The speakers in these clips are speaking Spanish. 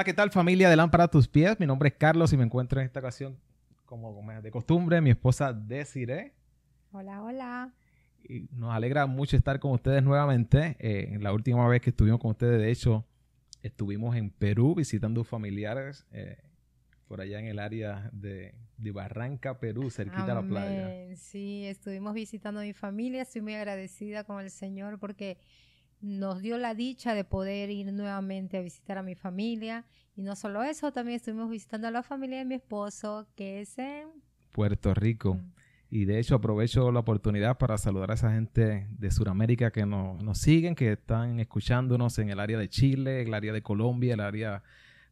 Hola, ¿qué tal familia de Lámpara a tus pies? Mi nombre es Carlos y me encuentro en esta ocasión, como de costumbre, mi esposa Desiree. Hola, hola. Y nos alegra mucho estar con ustedes nuevamente. Eh, la última vez que estuvimos con ustedes, de hecho, estuvimos en Perú visitando familiares eh, por allá en el área de, Barranca, Perú, cerquita de la playa. Sí, estuvimos visitando a mi familia. Estoy muy agradecida con el Señor porque nos dio la dicha de poder ir nuevamente a visitar a mi familia. Y no solo eso, también estuvimos visitando a la familia de mi esposo, que es en Puerto Rico. Mm. Y de hecho aprovecho la oportunidad para saludar a esa gente de Sudamérica que nos, nos siguen, que están escuchándonos en el área de Chile, el área de Colombia, el área,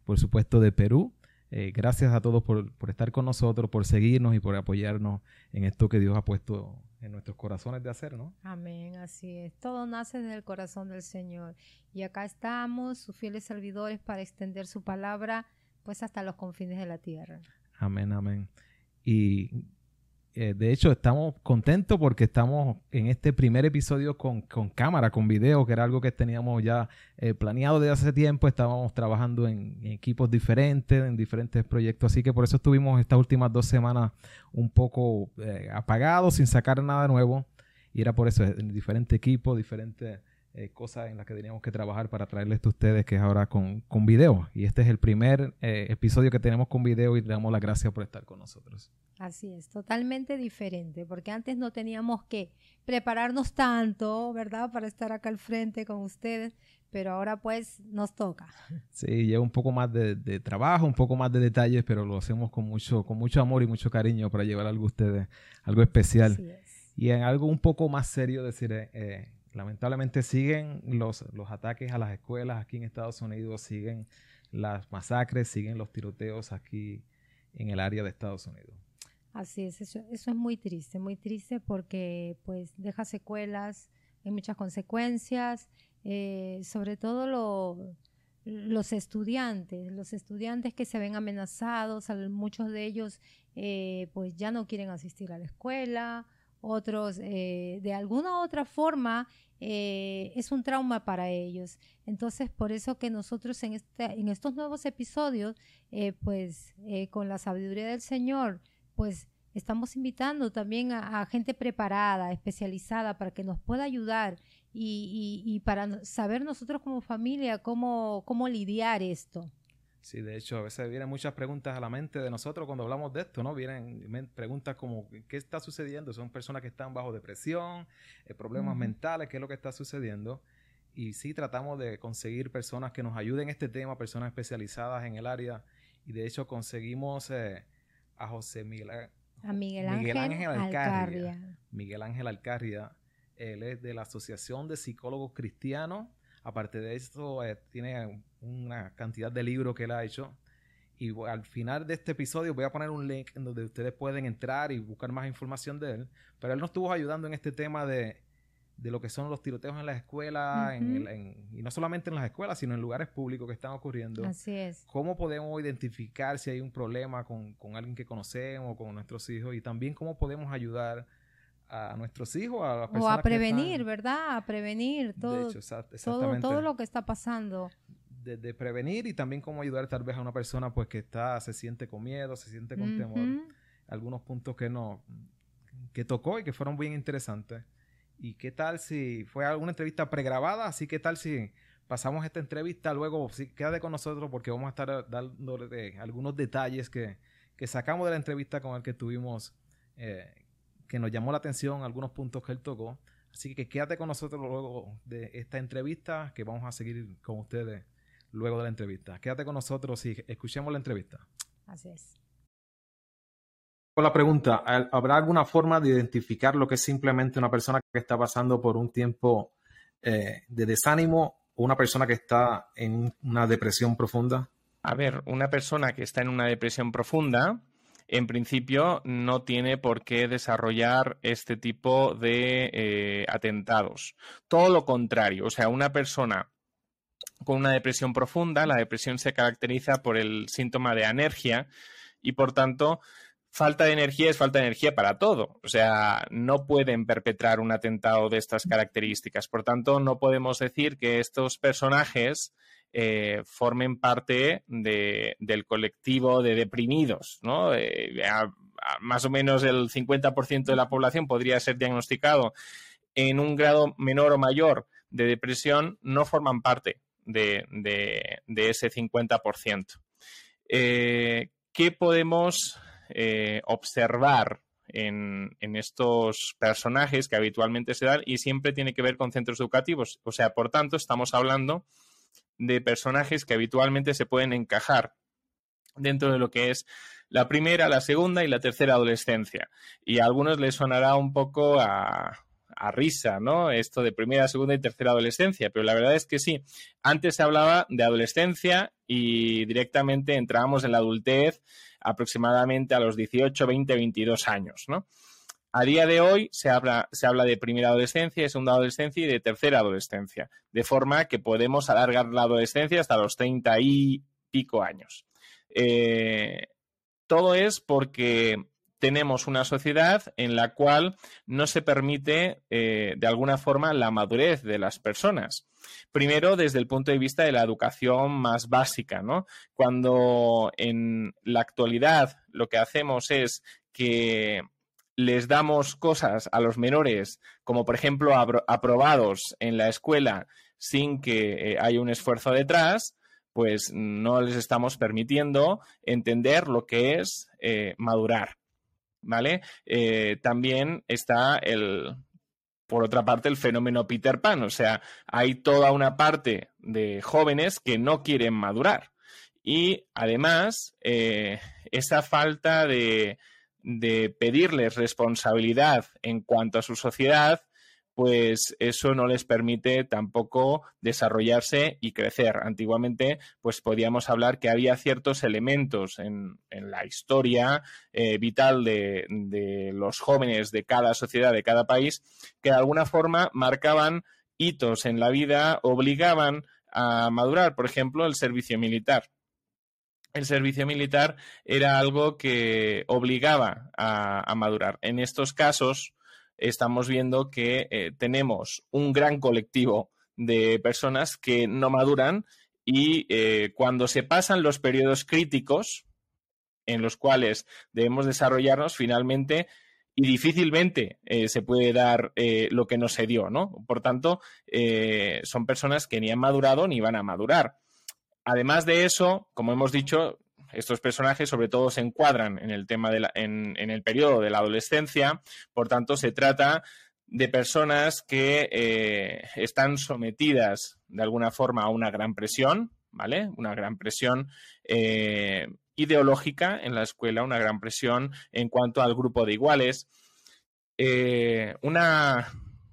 por supuesto, de Perú. Eh, gracias a todos por, por, estar con nosotros, por seguirnos y por apoyarnos en esto que Dios ha puesto en nuestros corazones de hacer, ¿no? Amén, así es. Todo nace desde el corazón del Señor. Y acá estamos, sus fieles servidores, para extender su palabra, pues hasta los confines de la tierra. Amén, amén. Y eh, de hecho, estamos contentos porque estamos en este primer episodio con, cámara, con video, que era algo que teníamos ya eh, planeado desde hace tiempo. Estábamos trabajando en, equipos diferentes, en diferentes proyectos, así que por eso estuvimos estas últimas dos semanas un poco eh, apagados, sin sacar nada nuevo. Y era por eso, en diferentes equipos, diferentes eh, cosas en las que teníamos que trabajar para traerles esto a ustedes, que es ahora con, con video. Y este es el primer eh, episodio que tenemos con video y le damos las gracias por estar con nosotros. Así es, totalmente diferente, porque antes no teníamos que prepararnos tanto, ¿verdad? Para estar acá al frente con ustedes, pero ahora pues nos toca. Sí, lleva un poco más de, trabajo, un poco más de detalles, pero lo hacemos con mucho, con mucho amor y mucho cariño para llevar algo a ustedes, algo especial. Y en algo un poco más serio, decir, eh, lamentablemente siguen los, los ataques a las escuelas aquí en Estados Unidos, siguen las masacres, siguen los tiroteos aquí en el área de Estados Unidos. Así es, eso, es muy triste, muy triste porque pues deja secuelas, hay muchas consecuencias, eh, sobre todo los estudiantes, los estudiantes que se ven amenazados, muchos de ellos eh, pues ya no quieren asistir a la escuela, otros eh, de alguna otra forma eh, es un trauma para ellos. Entonces, por eso que nosotros en, este, en estos nuevos episodios, eh, pues con la sabiduría del Señor, pues estamos invitando también a, gente preparada, especializada, para que nos pueda ayudar y, y, y para saber nosotros como familia cómo, cómo lidiar esto. Sí, de hecho, a veces vienen muchas preguntas a la mente de nosotros cuando hablamos de esto, ¿no? Vienen preguntas como, ¿qué está sucediendo? Son personas que están bajo depresión, eh, problemas mentales, ¿qué es lo que está sucediendo? Y sí tratamos de conseguir personas que nos ayuden en este tema, personas especializadas en el área. Y de hecho conseguimos eh, a José Miguel, a Miguel Ángel, Alcarria. Miguel Ángel Alcarria. Él es de la Asociación de Psicólogos Cristianos Aparte de eso, eh, tiene una cantidad de libros que él ha hecho. Y al final de este episodio voy a poner un link en donde ustedes pueden entrar y buscar más información de él. Pero él nos estuvo ayudando en este tema de, lo que son los tiroteos en las escuelas, y no solamente en las escuelas, sino en lugares públicos que están ocurriendo. Así es. ¿Cómo podemos identificar si hay un problema con, con alguien que conocemos o con nuestros hijos? Y también cómo podemos ayudar a nuestros hijos, a las personas O a prevenir, ¿verdad? A prevenir todo, todo, lo que está pasando. De, prevenir y también cómo ayudar tal vez a una persona pues que está, se siente con miedo, se siente con temor. Algunos puntos que no, que tocó y que fueron bien interesantes. ¿Y qué tal si fue alguna entrevista pregrabada? Así que tal si pasamos esta entrevista luego, sí, quédate con nosotros porque vamos a estar dando algunos detalles que, que, sacamos de la entrevista con el que tuvimos eh, que nos llamó la atención algunos puntos que él tocó. Así que quédate con nosotros luego de esta entrevista, que vamos a seguir con ustedes luego de la entrevista. Quédate con nosotros y escuchemos la entrevista. Así es. Con la pregunta, ¿habrá alguna forma de identificar lo que es simplemente una persona que está pasando por un tiempo eh, de desánimo o una persona que está en una depresión profunda? A ver, una persona que está en una depresión profunda en principio no tiene por qué desarrollar este tipo de eh, atentados. Todo lo contrario, o sea, una persona con una depresión profunda, la depresión se caracteriza por el síntoma de anergia y por tanto falta de energía es falta de energía para todo. O sea, no pueden perpetrar un atentado de estas características. Por tanto, no podemos decir que estos personajes eh, formen parte del colectivo de deprimidos, ¿no? más o menos el 50% de la población podría ser diagnosticado en un grado menor o mayor de depresión, no forman parte de, ese 50%. Eh, ¿Qué podemos eh, observar en, estos personajes que habitualmente se dan y siempre tiene que ver con centros educativos? O sea, por tanto, estamos hablando de personajes que habitualmente se pueden encajar dentro de lo que es la primera, la segunda y la tercera adolescencia. Y a algunos les sonará un poco a, risa, ¿no? Esto de primera, segunda y tercera adolescencia, pero la verdad es que sí. Antes se hablaba de adolescencia y directamente entrábamos en la adultez aproximadamente a los 18, 20, 22 años, ¿no? A día de hoy se habla, se habla de primera adolescencia, de segunda adolescencia y de tercera adolescencia, de forma que podemos alargar la adolescencia hasta los 30 y pico años. Eh, todo es porque tenemos una sociedad en la cual no se permite eh, de alguna forma la madurez de las personas. Primero, desde el punto de vista de la educación más básica, ¿no? Cuando en la actualidad lo que hacemos es que les damos cosas a los menores, como por ejemplo aprobados en la escuela sin que eh, haya un esfuerzo detrás, pues no les estamos permitiendo entender lo que es eh, madurar. ¿Vale? Eh, también está el, por otra parte, el fenómeno Peter Pan. O sea, hay toda una parte de jóvenes que no quieren madurar. Y además, esa falta de, de pedirles responsabilidad en cuanto a su sociedad pues eso no les permite tampoco desarrollarse y crecer. Antiguamente, pues podíamos hablar que había ciertos elementos en, la historia eh, vital de, los jóvenes de cada sociedad, de cada país, que de alguna forma marcaban hitos en la vida, obligaban a madurar, por ejemplo, el servicio militar. El servicio militar era algo que obligaba a madurar. En estos casos, estamos viendo que eh, tenemos un gran colectivo de personas que no maduran y eh, cuando se pasan los periodos críticos en los cuales debemos desarrollarnos finalmente y difícilmente eh, se puede dar lo que no se dio, ¿no? Por tanto, son personas que ni han madurado ni van a madurar. Además de eso, como hemos dicho, estos personajes sobre todo se encuadran en el tema en, el periodo de la adolescencia, por tanto se trata de personas que eh, están sometidas de alguna forma a una gran presión, ¿vale? Una gran presión eh, ideológica en la escuela, una gran presión en cuanto al grupo de iguales, eh, una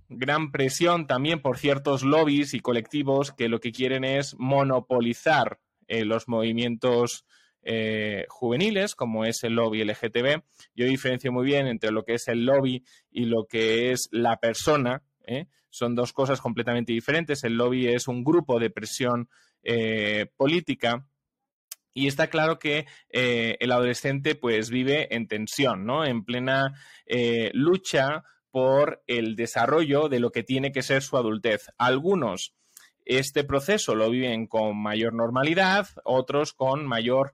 gran presión también por ciertos lobbies y colectivos que lo que quieren es monopolizar los movimientos eh, juveniles, como es el lobby LGTB. Yo diferencio muy bien entre lo que es el lobby y lo que es la persona. ¿eh? Son dos cosas completamente diferentes. El lobby es un grupo de presión eh, política. Y está claro que el adolescente pues vive en tensión, ¿no? En plena lucha por el desarrollo de lo que tiene que ser su adultez. Algunos este proceso lo viven con mayor normalidad, otros con mayor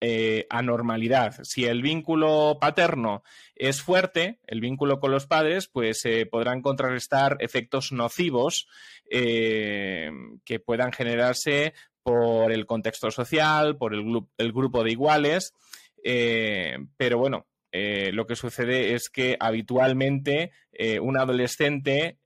eh, anormalidad. Si el vínculo paterno es fuerte, el vínculo con los padres, pues se podrán contrarrestar efectos nocivos eh, que puedan generarse por el contexto social, por el, grupo de iguales. Eh, pero bueno, lo que sucede es que habitualmente un adolescente,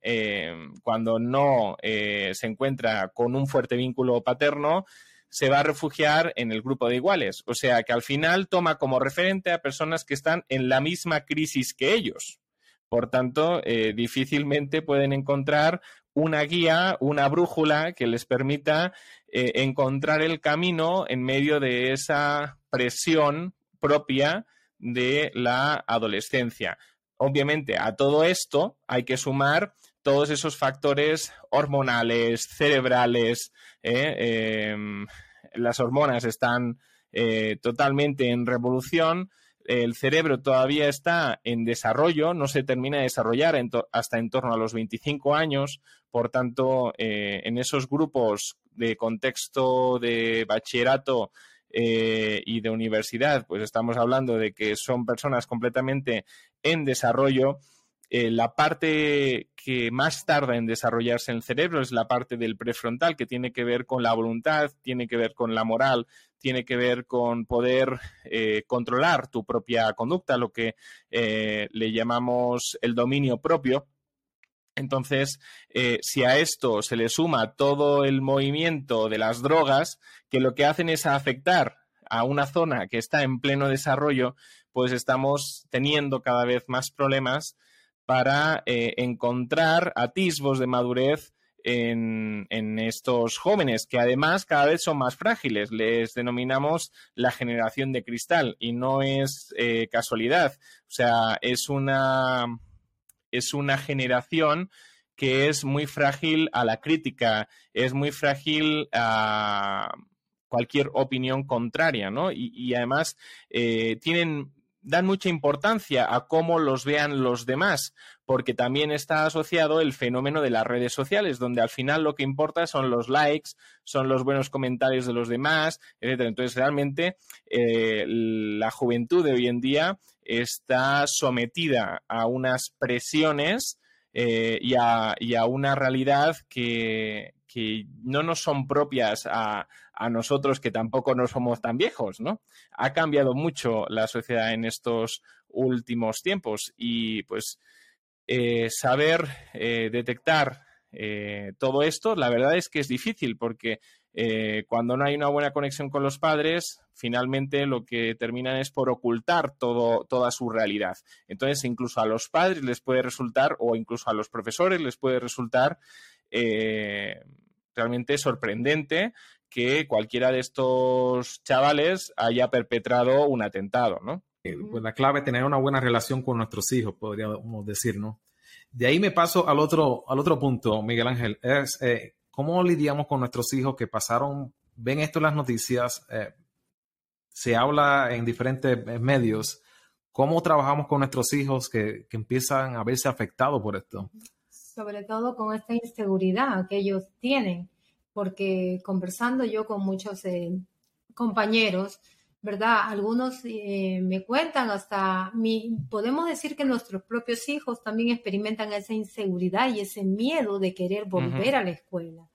cuando no se encuentra con un fuerte vínculo paterno, se va a refugiar en el grupo de iguales. O sea que al final toma como referente a personas que están en la misma crisis que ellos. Por tanto, eh, difícilmente pueden encontrar una guía, una brújula que les permita eh, encontrar el camino en medio de esa presión propia de la adolescencia. Obviamente, a todo esto hay que sumar todos esos factores hormonales, cerebrales, eh, em, las hormonas están eh, totalmente en revolución, el cerebro todavía está en desarrollo, no se termina de desarrollar hasta en torno a los 25 años, por tanto, eh, en esos grupos de contexto de bachillerato eh, y de universidad, pues estamos hablando de que son personas completamente en desarrollo. Eh, la parte que más tarda en desarrollarse en el cerebro es la parte del prefrontal, que tiene que ver con la voluntad, tiene que ver con la moral, tiene que ver con poder eh, controlar tu propia conducta, lo que le llamamos el dominio propio. Entonces, eh, si a esto se le suma todo el movimiento de las drogas, que lo que hacen es afectar a una zona que está en pleno desarrollo, pues estamos teniendo cada vez más problemas para eh, encontrar atisbos de madurez en, estos jóvenes, que además cada vez son más frágiles. Les denominamos la generación de cristal y no es eh, casualidad. O sea, es una es una generación que es muy frágil a la crítica, es muy frágil a cualquier opinión contraria, ¿no? Y, además eh, tienen dan mucha importancia a cómo los vean los demás, porque también está asociado el fenómeno de las redes sociales, donde al final lo que importa son los likes, son los buenos comentarios de los demás, etc. Entonces, realmente, eh, la juventud de hoy en día está sometida a unas presiones eh, y, a, una realidad que, no nos son propias a, nosotros que tampoco no somos tan viejos, ¿no? Ha cambiado mucho la sociedad en estos últimos tiempos y pues eh, saber eh, detectar todo esto, la verdad es que es difícil porque cuando no hay una buena conexión con los padres, finalmente lo que terminan es por ocultar todo, toda su realidad. Entonces, incluso a los padres les puede resultar, o incluso a los profesores les puede resultar eh, realmente sorprendente que cualquiera de estos chavales haya perpetrado un atentado, ¿no? Eh, pues la clave es tener una buena relación con nuestros hijos, podríamos decir, ¿no? De ahí me paso al otro, al otro punto, Miguel Ángel, es eh, cómo lidiamos con nuestros hijos que pasaron, ven esto en las noticias, se habla en diferentes medios. ¿Cómo trabajamos con nuestros hijos que, empiezan a verse afectados por esto? Sobre todo con esta inseguridad que ellos tienen, porque conversando yo con muchos eh, compañeros, ¿verdad? Algunos eh, me cuentan hasta, mi, podemos decir que nuestros propios hijos también experimentan esa inseguridad y ese miedo de querer volver a la escuela.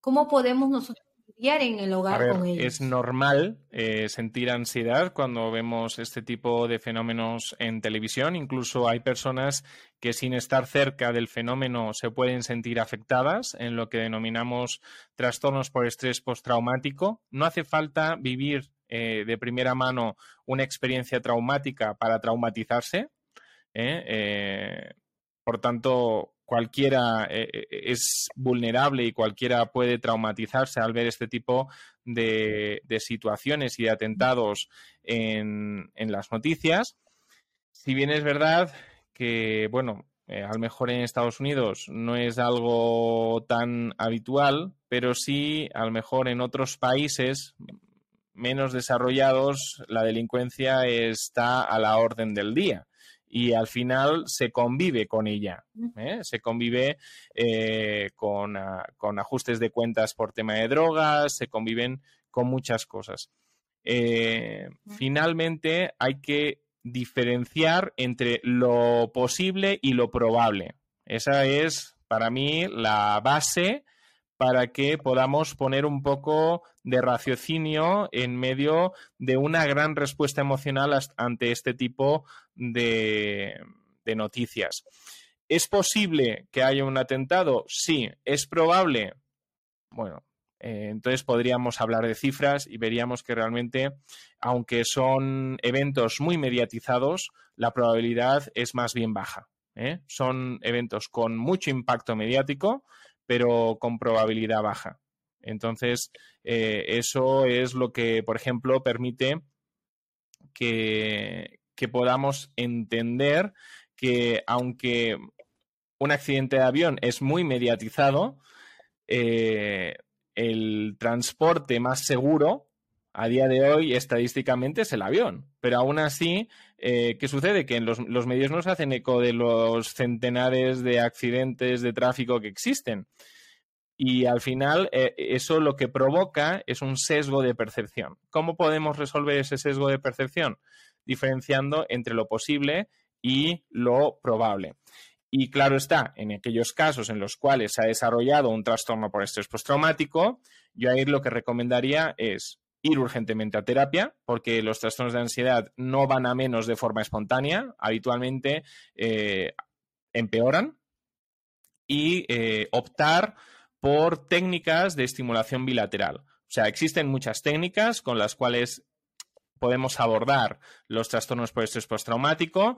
¿Cómo podemos nosotros en el hogar con ellos. Es normal eh, sentir ansiedad cuando vemos este tipo de fenómenos en televisión. Incluso hay personas que sin estar cerca del fenómeno se pueden sentir afectadas en lo que denominamos trastornos por estrés postraumático. No hace falta vivir eh, de primera mano una experiencia traumática para traumatizarse. ¿eh? por tanto, cualquiera eh, eh, es vulnerable y cualquiera puede traumatizarse al ver este tipo de, situaciones y de atentados en, las noticias. Si bien es verdad que, bueno, eh, a lo mejor en Estados Unidos no es algo tan habitual, pero sí, a lo mejor en otros países menos desarrollados, la delincuencia está a la orden del día y al final se convive con ella. ¿eh? Se convive eh, con, ajustes de cuentas por tema de drogas, se conviven con muchas cosas. Eh, finalmente hay que diferenciar entre lo posible y lo probable. Esa es para mí la base para que podamos poner un poco de raciocinio en medio de una gran respuesta emocional ante este tipo de, noticias. ¿Es posible que haya un atentado? Sí. ¿Es probable? Bueno, eh, entonces podríamos hablar de cifras y veríamos que realmente, aunque son eventos muy mediatizados, la probabilidad es más bien baja. ¿eh? Son eventos con mucho impacto mediático, pero con probabilidad baja. Entonces, eh, eso es lo que, por ejemplo, permite que, podamos entender que aunque un accidente de avión es muy mediatizado, eh, el transporte más seguro a día de hoy estadísticamente es el avión. Pero aún así, eh, ¿qué sucede? Que los, los medios no se hacen eco de los centenares de accidentes de tráfico que existen. Y al final eh, eso lo que provoca es un sesgo de percepción. ¿Cómo podemos resolver ese sesgo de percepción? Diferenciando entre lo posible y lo probable. Y claro está, en aquellos casos en los cuales se ha desarrollado un trastorno por estrés postraumático, yo ahí lo que recomendaría es ir urgentemente a terapia, porque los trastornos de ansiedad no van a menos de forma espontánea, habitualmente eh, empeoran, y eh, optar por técnicas de estimulación bilateral. O sea, existen muchas técnicas con las cuales podemos abordar los trastornos por estrés postraumático,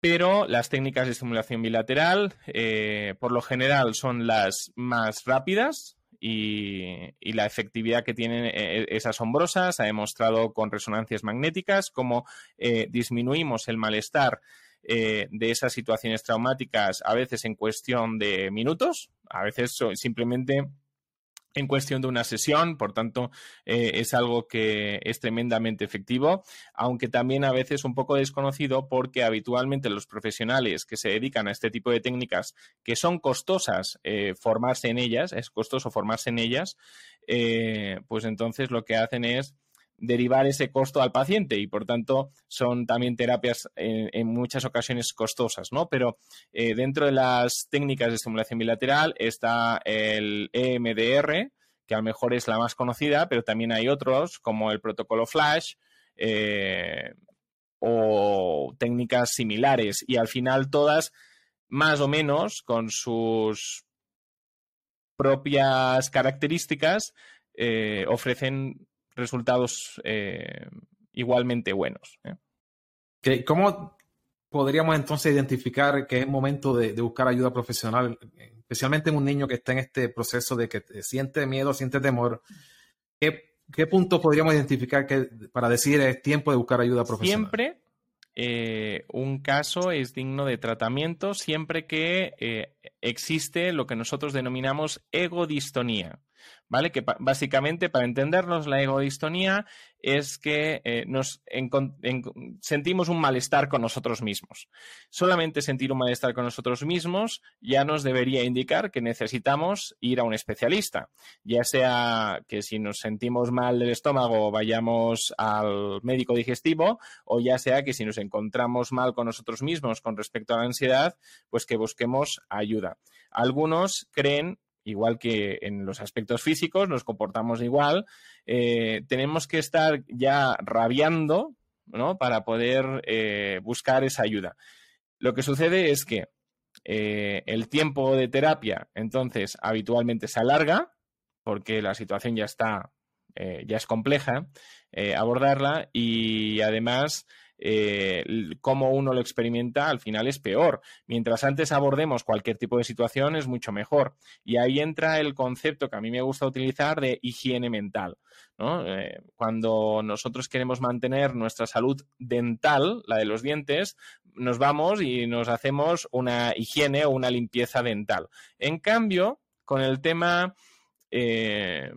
pero las técnicas de estimulación bilateral, eh, por lo general, son las más rápidas, y, la efectividad que tienen eh, es asombrosa. Se ha demostrado con resonancias magnéticas cómo eh, disminuimos el malestar eh, de esas situaciones traumáticas a veces en cuestión de minutos, a veces simplemente en cuestión de una sesión, por tanto, eh, es algo que es tremendamente efectivo, aunque también a veces un poco desconocido porque habitualmente los profesionales que se dedican a este tipo de técnicas, que son costosas eh, formarse en ellas, es costoso formarse en ellas, eh, pues entonces lo que hacen es derivar ese costo al paciente y por tanto son también terapias en, muchas ocasiones costosas, ¿no? Pero eh, dentro de las técnicas de estimulación bilateral está el EMDR, que a lo mejor es la más conocida, pero también hay otros como el protocolo Flash eh, o técnicas similares y al final todas más o menos con sus propias características eh, ofrecen resultados eh, igualmente buenos. ¿eh? ¿Cómo podríamos entonces identificar que es momento de, buscar ayuda profesional, especialmente en un niño que está en este proceso de que siente miedo, siente temor? ¿Qué, qué punto podríamos identificar que, para decir es tiempo de buscar ayuda profesional? Siempre eh, un caso es digno de tratamiento siempre que existe lo que nosotros denominamos egodistonía. ¿Vale? Que básicamente, para entendernos, la egodistonía es que eh, nos sentimos un malestar con nosotros mismos. Solamente sentir un malestar con nosotros mismos ya nos debería indicar que necesitamos ir a un especialista, ya sea que si nos sentimos mal del estómago vayamos al médico digestivo o ya sea que si nos encontramos mal con nosotros mismos con respecto a la ansiedad, pues que busquemos ayuda. Algunos creen igual que en los aspectos físicos, nos comportamos igual, eh, tenemos que estar ya rabiando ¿no? para poder eh, buscar esa ayuda. Lo que sucede es que eh, el tiempo de terapia entonces habitualmente se alarga porque la situación ya está, ya es compleja abordarla y además eh, cómo uno lo experimenta al final es peor. Mientras antes abordemos cualquier tipo de situación es mucho mejor. Y ahí entra el concepto que a mí me gusta utilizar de higiene mental. Eh, cuando nosotros queremos mantener nuestra salud dental, la de los dientes, nos vamos y nos hacemos una higiene o una limpieza dental. En cambio, con el tema eh,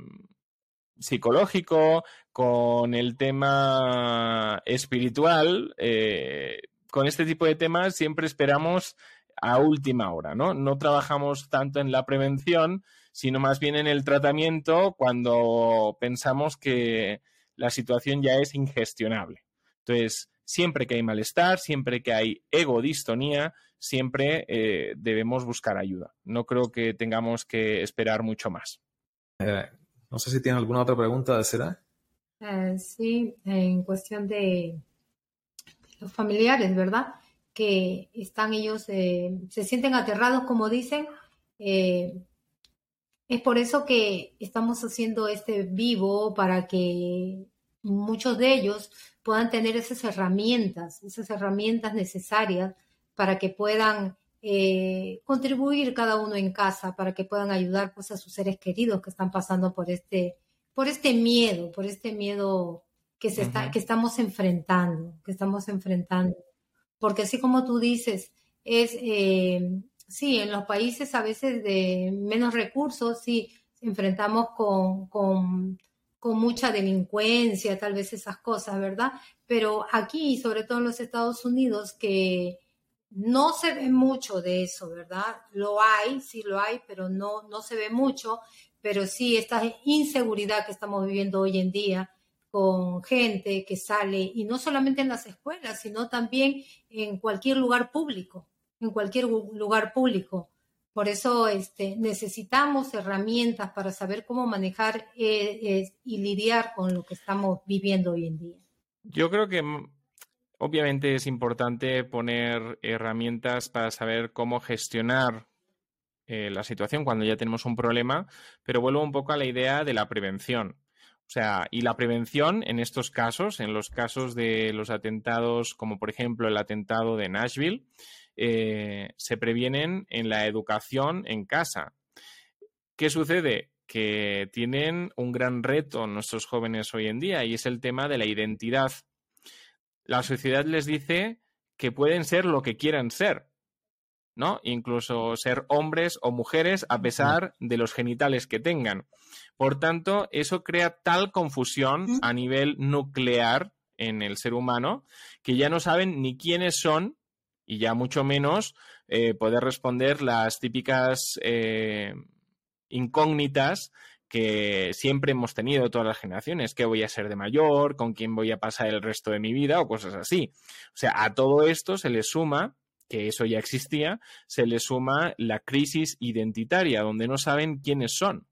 psicológico, con el tema espiritual, eh, con este tipo de temas siempre esperamos a última hora, ¿no? No trabajamos tanto en la prevención, sino más bien en el tratamiento cuando pensamos que la situación ya es ingestionable. Entonces, siempre que hay malestar, siempre que hay egodistonía, siempre eh, debemos buscar ayuda. No creo que tengamos que esperar mucho más. Eh, no sé si tiene alguna otra pregunta, ¿será? Eh, sí, en cuestión de los familiares, ¿verdad? Que están ellos, eh, se sienten aterrados, como dicen. Eh, es por eso que estamos haciendo este vivo para que muchos de ellos puedan tener esas herramientas, esas herramientas necesarias para que puedan contribuir cada uno en casa, para que puedan ayudar pues, a sus seres queridos que están pasando por este por este miedo, por este miedo que, se está, que estamos enfrentando, que estamos enfrentando. Porque así como tú dices, es, eh, sí, en los países a veces de menos recursos, sí, enfrentamos con, con, con mucha delincuencia, tal vez esas cosas, ¿verdad? Pero aquí, sobre todo en los Estados Unidos, que no se ve mucho de eso, ¿verdad? Lo hay, sí lo hay, pero no, no se ve mucho, pero sí esta inseguridad que estamos viviendo hoy en día con gente que sale, y no solamente en las escuelas, sino también en cualquier lugar público, en cualquier lugar público. Por eso este, necesitamos herramientas para saber cómo manejar eh, y lidiar con lo que estamos viviendo hoy en día. Yo creo que Obviamente es importante poner herramientas para saber cómo gestionar eh, la situación cuando ya tenemos un problema, pero vuelvo un poco a la idea de la prevención. O sea, y la prevención en estos casos, en los casos de los atentados, como por ejemplo el atentado de Nashville, eh, se previenen en la educación en casa. ¿Qué sucede? Que tienen un gran reto nuestros jóvenes hoy en día y es el tema de la identidad la sociedad les dice que pueden ser lo que quieran ser, ¿no? Incluso ser hombres o mujeres a pesar de los genitales que tengan. Por tanto, eso crea tal confusión a nivel nuclear en el ser humano que ya no saben ni quiénes son y ya mucho menos eh, poder responder las típicas eh, incógnitas que siempre hemos tenido todas las generaciones, qué voy a ser de mayor, con quién voy a pasar el resto de mi vida o cosas así. O sea, a todo esto se le suma, que eso ya existía, se le suma la crisis identitaria, donde no saben quiénes son,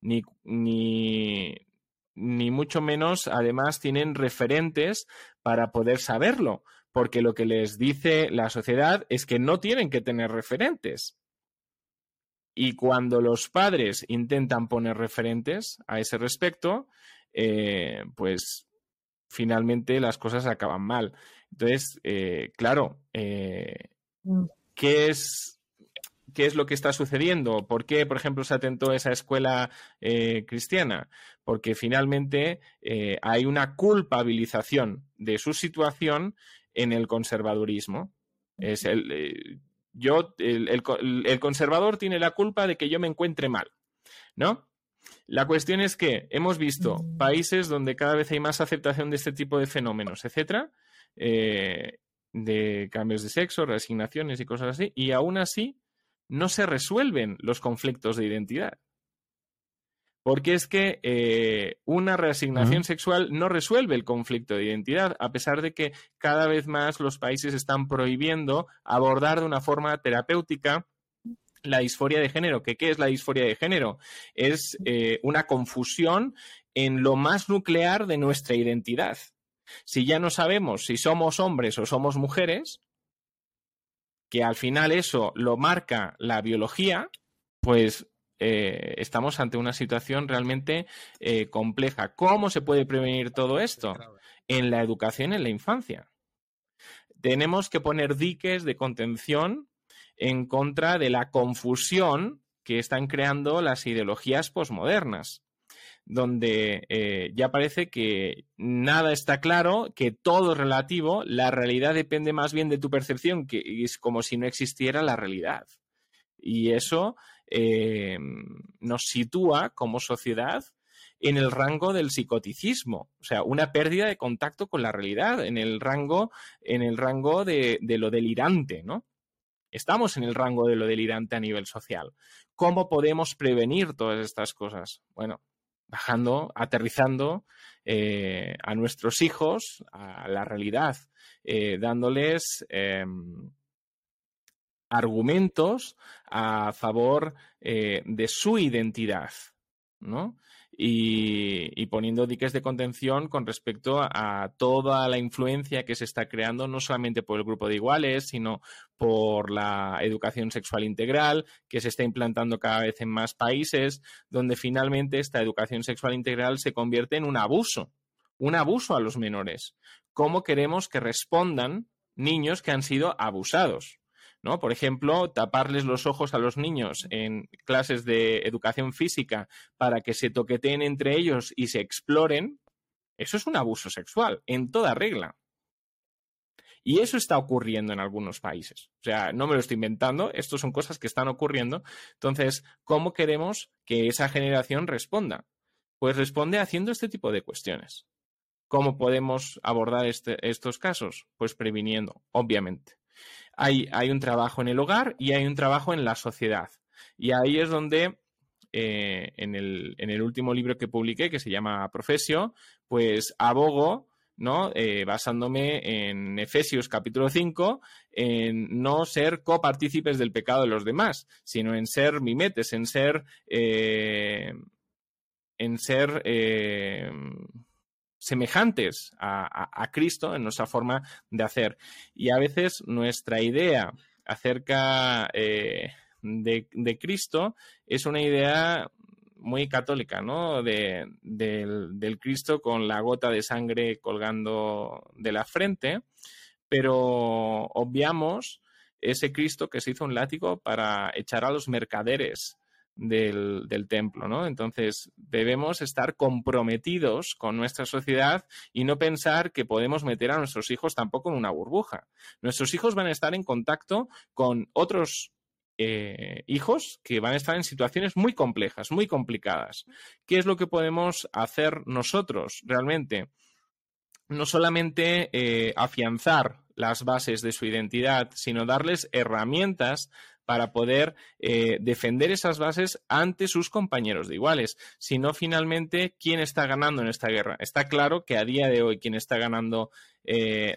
ni, ni, ni mucho menos, además, tienen referentes para poder saberlo, porque lo que les dice la sociedad es que no tienen que tener referentes. Y cuando los padres intentan poner referentes a ese respecto, eh, pues finalmente las cosas acaban mal. Entonces, eh, claro, eh, mm. ¿qué es, ¿qué es lo que está sucediendo? ¿Por qué, por ejemplo, se atentó esa escuela cristiana? Porque finalmente hay una culpabilización de su situación en el conservadurismo. Es el, yo, el, conservador tiene la culpa de que yo me encuentre mal, ¿no? La cuestión es que hemos visto países donde cada vez hay más aceptación de este tipo de fenómenos, etcétera, eh, de cambios de sexo, reasignaciones y cosas así, y aún así no se resuelven los conflictos de identidad. Porque es que eh, una reasignación sexual no resuelve el conflicto de identidad, a pesar de que cada vez más los países están prohibiendo abordar de una forma terapéutica la disforia de género. ¿Qué, qué es la disforia de género? Es eh, una confusión en lo más nuclear de nuestra identidad. Si ya no sabemos si somos hombres o somos mujeres, que al final eso lo marca la biología, pues eh, estamos ante una situación realmente eh, compleja. ¿Cómo se puede prevenir todo esto? En la educación en la infancia. Tenemos que poner diques de contención en contra de la confusión que están creando las ideologías posmodernas, donde eh, ya parece que nada está claro, que todo es relativo, la realidad depende más bien de tu percepción, que es como si no existiera la realidad. Y eso eh, nos sitúa como sociedad en el rango del psicoticismo, o sea, una pérdida de contacto con la realidad, en el rango, en el rango de, de lo delirante, ¿no? Estamos en el rango de lo delirante a nivel social. ¿Cómo podemos prevenir todas estas cosas? Bueno, bajando, aterrizando eh, a nuestros hijos a la realidad, eh, dándoles em, argumentos a favor eh, de su identidad, ¿no? Y, poniendo diques de contención con respecto a, toda la influencia que se está creando, no solamente por el grupo de iguales, sino por la educación sexual integral, que se está implantando cada vez en más países, donde finalmente esta educación sexual integral se convierte en un abuso, un abuso a los menores. ¿Cómo queremos que respondan niños que han sido abusados? Por ejemplo, taparles los ojos a los niños en clases de educación física para que se toqueteen entre ellos y se exploren, eso es un abuso sexual, en toda regla. Y eso está ocurriendo en algunos países. O sea, no me lo estoy inventando, esto son cosas que están ocurriendo. Entonces, ¿cómo queremos que esa generación responda? Pues responde haciendo este tipo de cuestiones. ¿Cómo podemos abordar este, estos casos? Pues previniendo, obviamente. Hay, un trabajo en el hogar y hay un trabajo en la sociedad. Y ahí es donde eh, en, el, en, el, último libro que publiqué, que se llama Profesio, pues abogo, ¿no? Eh, basándome en Efesios capítulo 5, en no ser copartícipes del pecado de los demás, sino en ser mimetes, en ser, eh, en ser semejantes a, Cristo en nuestra forma de hacer. Y a veces nuestra idea acerca de, Cristo es una idea muy católica, ¿no? De, del, Cristo con la gota de sangre colgando de la frente, pero obviamos ese Cristo que se hizo un látigo para echar a los mercaderes del, templo, ¿no? Entonces, debemos estar comprometidos con nuestra sociedad y no pensar que podemos meter a nuestros hijos tampoco en una burbuja. Nuestros hijos van a estar en contacto con otros eh, hijos que van a estar en situaciones muy complejas, muy complicadas. ¿Qué es lo que podemos hacer nosotros realmente? No solamente eh, afianzar las bases de su identidad, sino darles herramientas para poder eh, defender esas bases ante sus compañeros de iguales. Si no, finalmente, ¿quién está ganando en esta guerra? Está claro que a día de hoy quien está ganando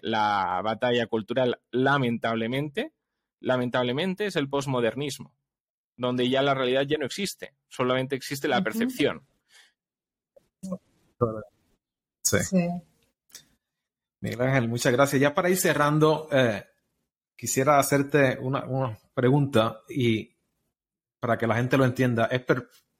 la batalla cultural, lamentablemente, lamentablemente, es el posmodernismo, donde ya la realidad ya no existe, solamente existe la percepción. Sí. Miguel Ángel, muchas gracias. Ya para ir cerrando, eh, quisiera hacerte una, pregunta y para que la gente lo entienda. Es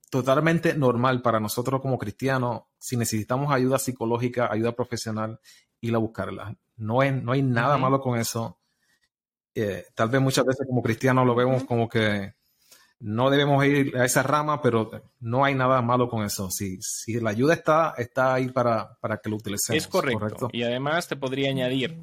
totalmente normal para nosotros como cristianos, si necesitamos ayuda psicológica, ayuda profesional, ir a buscarla. No, no hay nada malo con eso. Eh, tal vez muchas veces como cristianos lo vemos como que no debemos ir a esa rama, pero no hay nada malo con eso. Si, si la ayuda está, está ahí para, que lo utilicemos. Es correcto. Y además te podría añadir,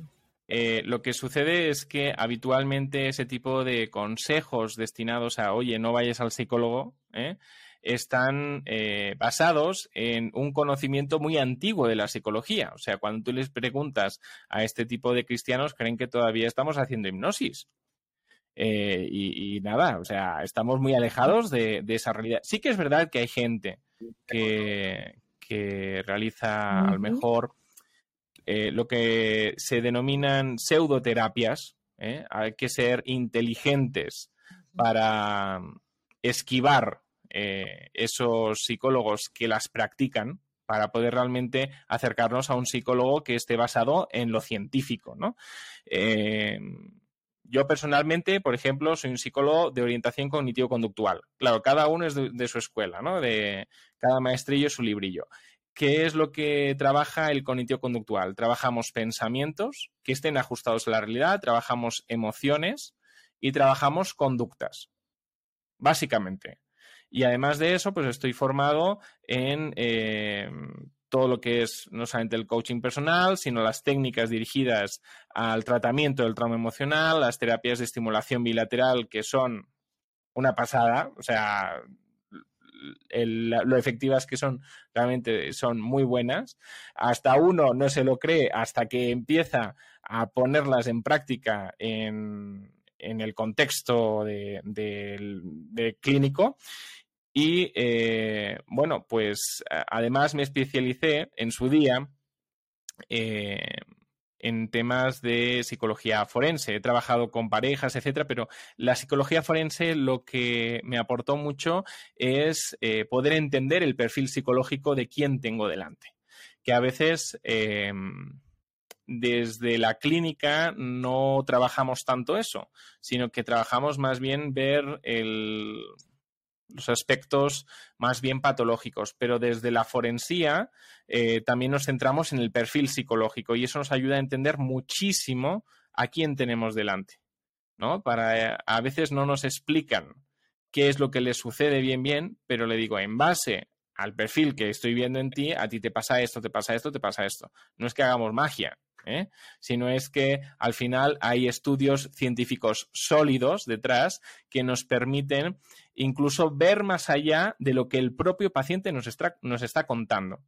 eh, lo que sucede es que habitualmente ese tipo de consejos destinados a, oye, no vayas al psicólogo, ¿eh? están eh, basados en un conocimiento muy antiguo de la psicología. O sea, cuando tú les preguntas a este tipo de cristianos, creen que todavía estamos haciendo hipnosis. Eh, y, nada, o sea, estamos muy alejados de, esa realidad. Sí que es verdad que hay gente que, realiza a lo mejor eh, lo que se denominan pseudoterapias. Hay que ser inteligentes para esquivar eh, esos psicólogos que las practican para poder realmente acercarnos a un psicólogo que esté basado en lo científico, ¿no? Eh, yo personalmente, por ejemplo, soy un psicólogo de orientación cognitivo-conductual. Claro, cada uno es de, su escuela, ¿no? De cada maestrillo su librillo. ¿Qué es lo que trabaja el cognitivo-conductual? Trabajamos pensamientos que estén ajustados a la realidad, trabajamos emociones y trabajamos conductas. Básicamente. Y además de eso, pues estoy formado en eh, todo lo que es no solamente el coaching personal, sino las técnicas dirigidas al tratamiento del trauma emocional, las terapias de estimulación bilateral, que son una pasada, o sea, lo efectivas que son, realmente son muy buenas. Hasta uno no se lo cree hasta que empieza a ponerlas en práctica en, el contexto de clínico. Y eh, bueno, pues además me especialicé en su día eh, en temas de psicología forense. He trabajado con parejas, etcétera, pero la psicología forense lo que me aportó mucho es eh, poder entender el perfil psicológico de quién tengo delante. Que a veces desde la clínica no trabajamos tanto eso, sino que trabajamos más bien ver el los aspectos más bien patológicos, pero desde la forensía eh, también nos centramos en el perfil psicológico y eso nos ayuda a entender muchísimo a quién tenemos delante, ¿no? Para, eh, a veces no nos explican qué es lo que le sucede bien bien, pero le digo, en base al perfil que estoy viendo en ti, a ti te pasa esto, te pasa esto, te pasa esto. No es que hagamos magia, ¿eh? sino es que al final hay estudios científicos sólidos detrás que nos permiten incluso ver más allá de lo que el propio paciente nos está, nos está contando.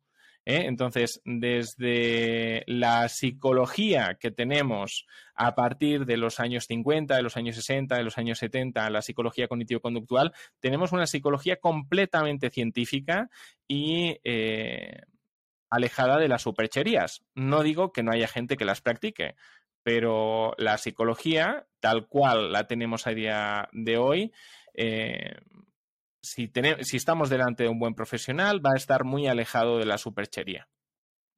¿Eh? Entonces, desde la psicología que tenemos a partir de los años 50, de los años 60, de los años 70, la psicología cognitivo-conductual, tenemos una psicología completamente científica y eh, alejada de las supercherías. No digo que no haya gente que las practique, pero la psicología, tal cual la tenemos a día de hoy, eh, si, si estamos delante de un buen profesional, va a estar muy alejado de la superchería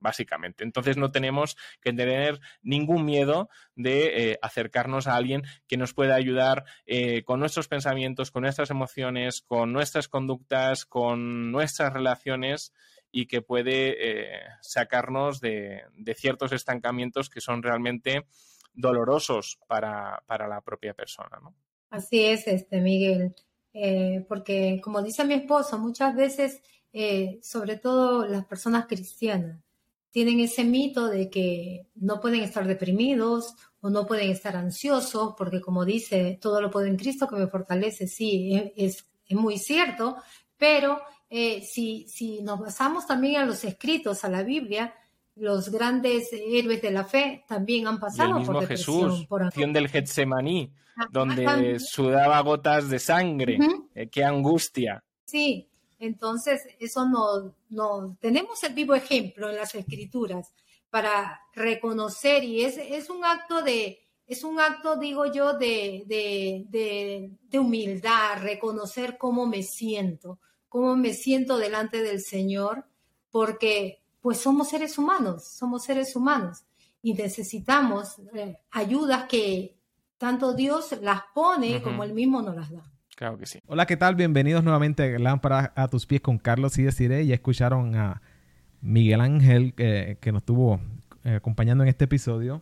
básicamente. Entonces no tenemos que tener ningún miedo de eh, acercarnos a alguien que nos pueda ayudar eh, con nuestros pensamientos, con nuestras emociones, con nuestras conductas, con nuestras relaciones y que puede eh, sacarnos de, ciertos estancamientos que son realmente dolorosos para, para la propia persona. Así es, este Miguel. Eh, porque como dice mi esposo, muchas veces, eh, sobre todo las personas cristianas, tienen ese mito de que no pueden estar deprimidos o no pueden estar ansiosos, porque como dice, todo lo puedo en Cristo que me fortalece, sí, e, es, muy cierto, pero eh, si, si nos basamos también a los escritos, a la Biblia, los grandes héroes de la fe también han pasado mismo por Jesús, por acción del Getsemaní, donde sudaba gotas de sangre. Eh, qué angustia. Sí, entonces eso no, no, tenemos el vivo ejemplo en las escrituras para reconocer y es, es un acto de, es un acto, digo yo, de, de, de, de humildad, reconocer cómo me siento, cómo me siento delante del Señor, porque pues somos seres humanos, somos seres humanos y necesitamos eh, ayudas que tanto Dios las pone como Él mismo nos las da. Claro que sí. Hola, ¿qué tal? Bienvenidos nuevamente a Lámpara a tus pies con Carlos y Desiree. Ya escucharon a Miguel Ángel que nos estuvo eh, acompañando en este episodio.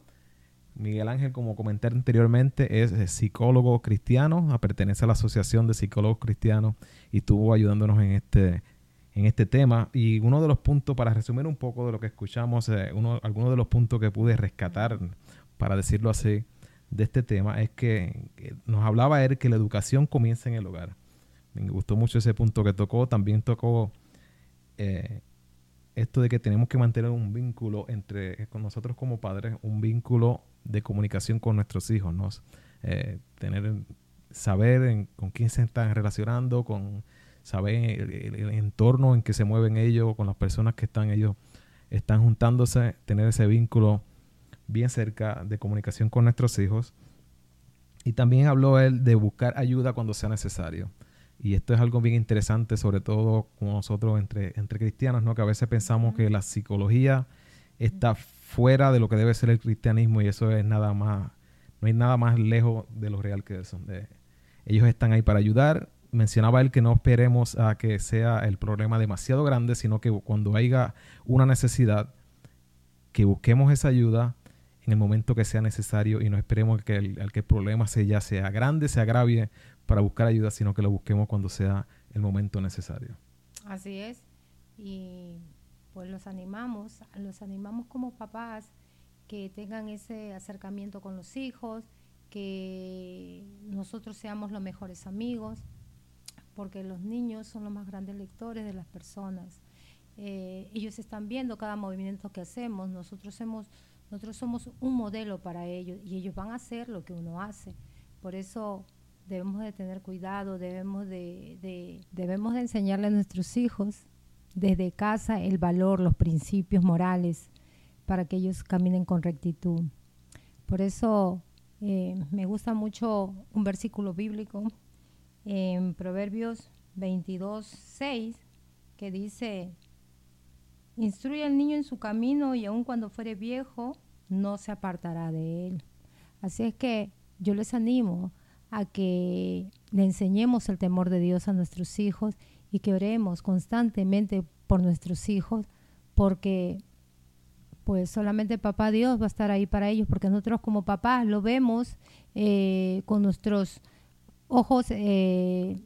Miguel Ángel, como comenté anteriormente, es psicólogo cristiano, pertenece a la Asociación de Psicólogos Cristianos y estuvo ayudándonos en este en este tema. Y uno de los puntos, para resumir un poco de lo que escuchamos, eh, uno, algunos de los puntos que pude rescatar, para decirlo así, de este tema, es que, nos hablaba él que la educación comienza en el hogar. Me gustó mucho ese punto que tocó. También tocó eh, esto de que tenemos que mantener un vínculo entre con nosotros como padres, un vínculo de comunicación con nuestros hijos, ¿no? Eh, tener saber con quién se están relacionando, con saber el, entorno en que se mueven ellos, con las personas que están ellos, están juntándose, tener ese vínculo bien cerca de comunicación con nuestros hijos. Y también habló él de buscar ayuda cuando sea necesario. Y esto es algo bien interesante, sobre todo con nosotros entre, entre cristianos, ¿no? Que a veces pensamos que la psicología está fuera de lo que debe ser el cristianismo y eso es nada más, no hay nada más lejos de lo real que eso. De, ellos están ahí para ayudar mencionaba él que no esperemos a que sea el problema demasiado grande, sino que cuando haya una necesidad, que busquemos esa ayuda en el momento que sea necesario y no esperemos que el, que el problema sea, ya sea grande, se agravie para buscar ayuda, sino que lo busquemos cuando sea el momento necesario. Así es. Y pues los animamos, los animamos como papás que tengan ese acercamiento con los hijos, que nosotros seamos los mejores amigos, porque los niños son los más grandes lectores de las personas. Eh, ellos están viendo cada movimiento que hacemos, nosotros, somos un modelo para ellos y ellos van a hacer lo que uno hace. Por eso debemos de tener cuidado, debemos de, debemos de enseñarle a nuestros hijos desde casa el valor, los principios morales, para que ellos caminen con rectitud. Por eso eh, me gusta mucho un versículo bíblico en Proverbios 22, 6, que dice, instruye al niño en su camino y aun cuando fuere viejo, no se apartará de él. Así es que yo les animo a que le enseñemos el temor de Dios a nuestros hijos y que oremos constantemente por nuestros hijos, porque pues solamente papá Dios va a estar ahí para ellos, porque nosotros como papás lo vemos eh, con nuestros ojos eh,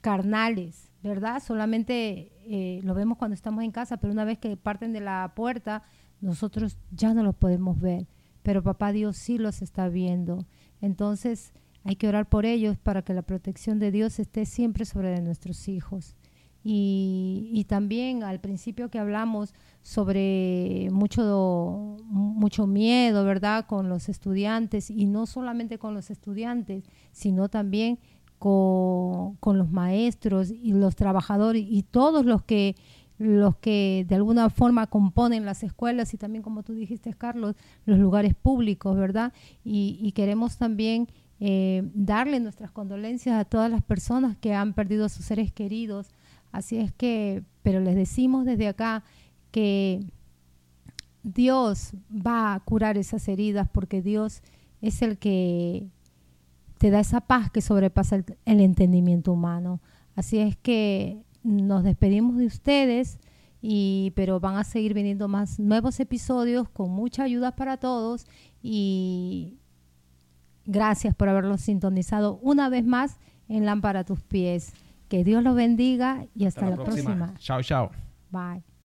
carnales, ¿verdad? Solamente eh, lo vemos cuando estamos en casa, pero una vez que parten de la puerta, nosotros ya no los podemos ver, pero papá Dios sí los está viendo. Entonces hay que orar por ellos para que la protección de Dios esté siempre sobre nuestros hijos. Y, también al principio que hablamos sobre mucho, mucho miedo, ¿verdad?, con los estudiantes y no solamente con los estudiantes, sino también con, con los maestros y los trabajadores y todos los que los que de alguna forma componen las escuelas y también, como tú dijiste, Carlos, los lugares públicos, ¿verdad? Y, queremos también eh, darle nuestras condolencias a todas las personas que han perdido a sus seres queridos. Así es que, pero les decimos desde acá que Dios va a curar esas heridas porque Dios es el que te da esa paz que sobrepasa el entendimiento humano. Así es que nos despedimos de ustedes, y, pero van a seguir viniendo más nuevos episodios con mucha ayuda para todos y gracias por haberlos sintonizado una vez más en Lámpara a tus pies. Que Dios los bendiga y hasta, la, próxima. Chao, chao. Bye.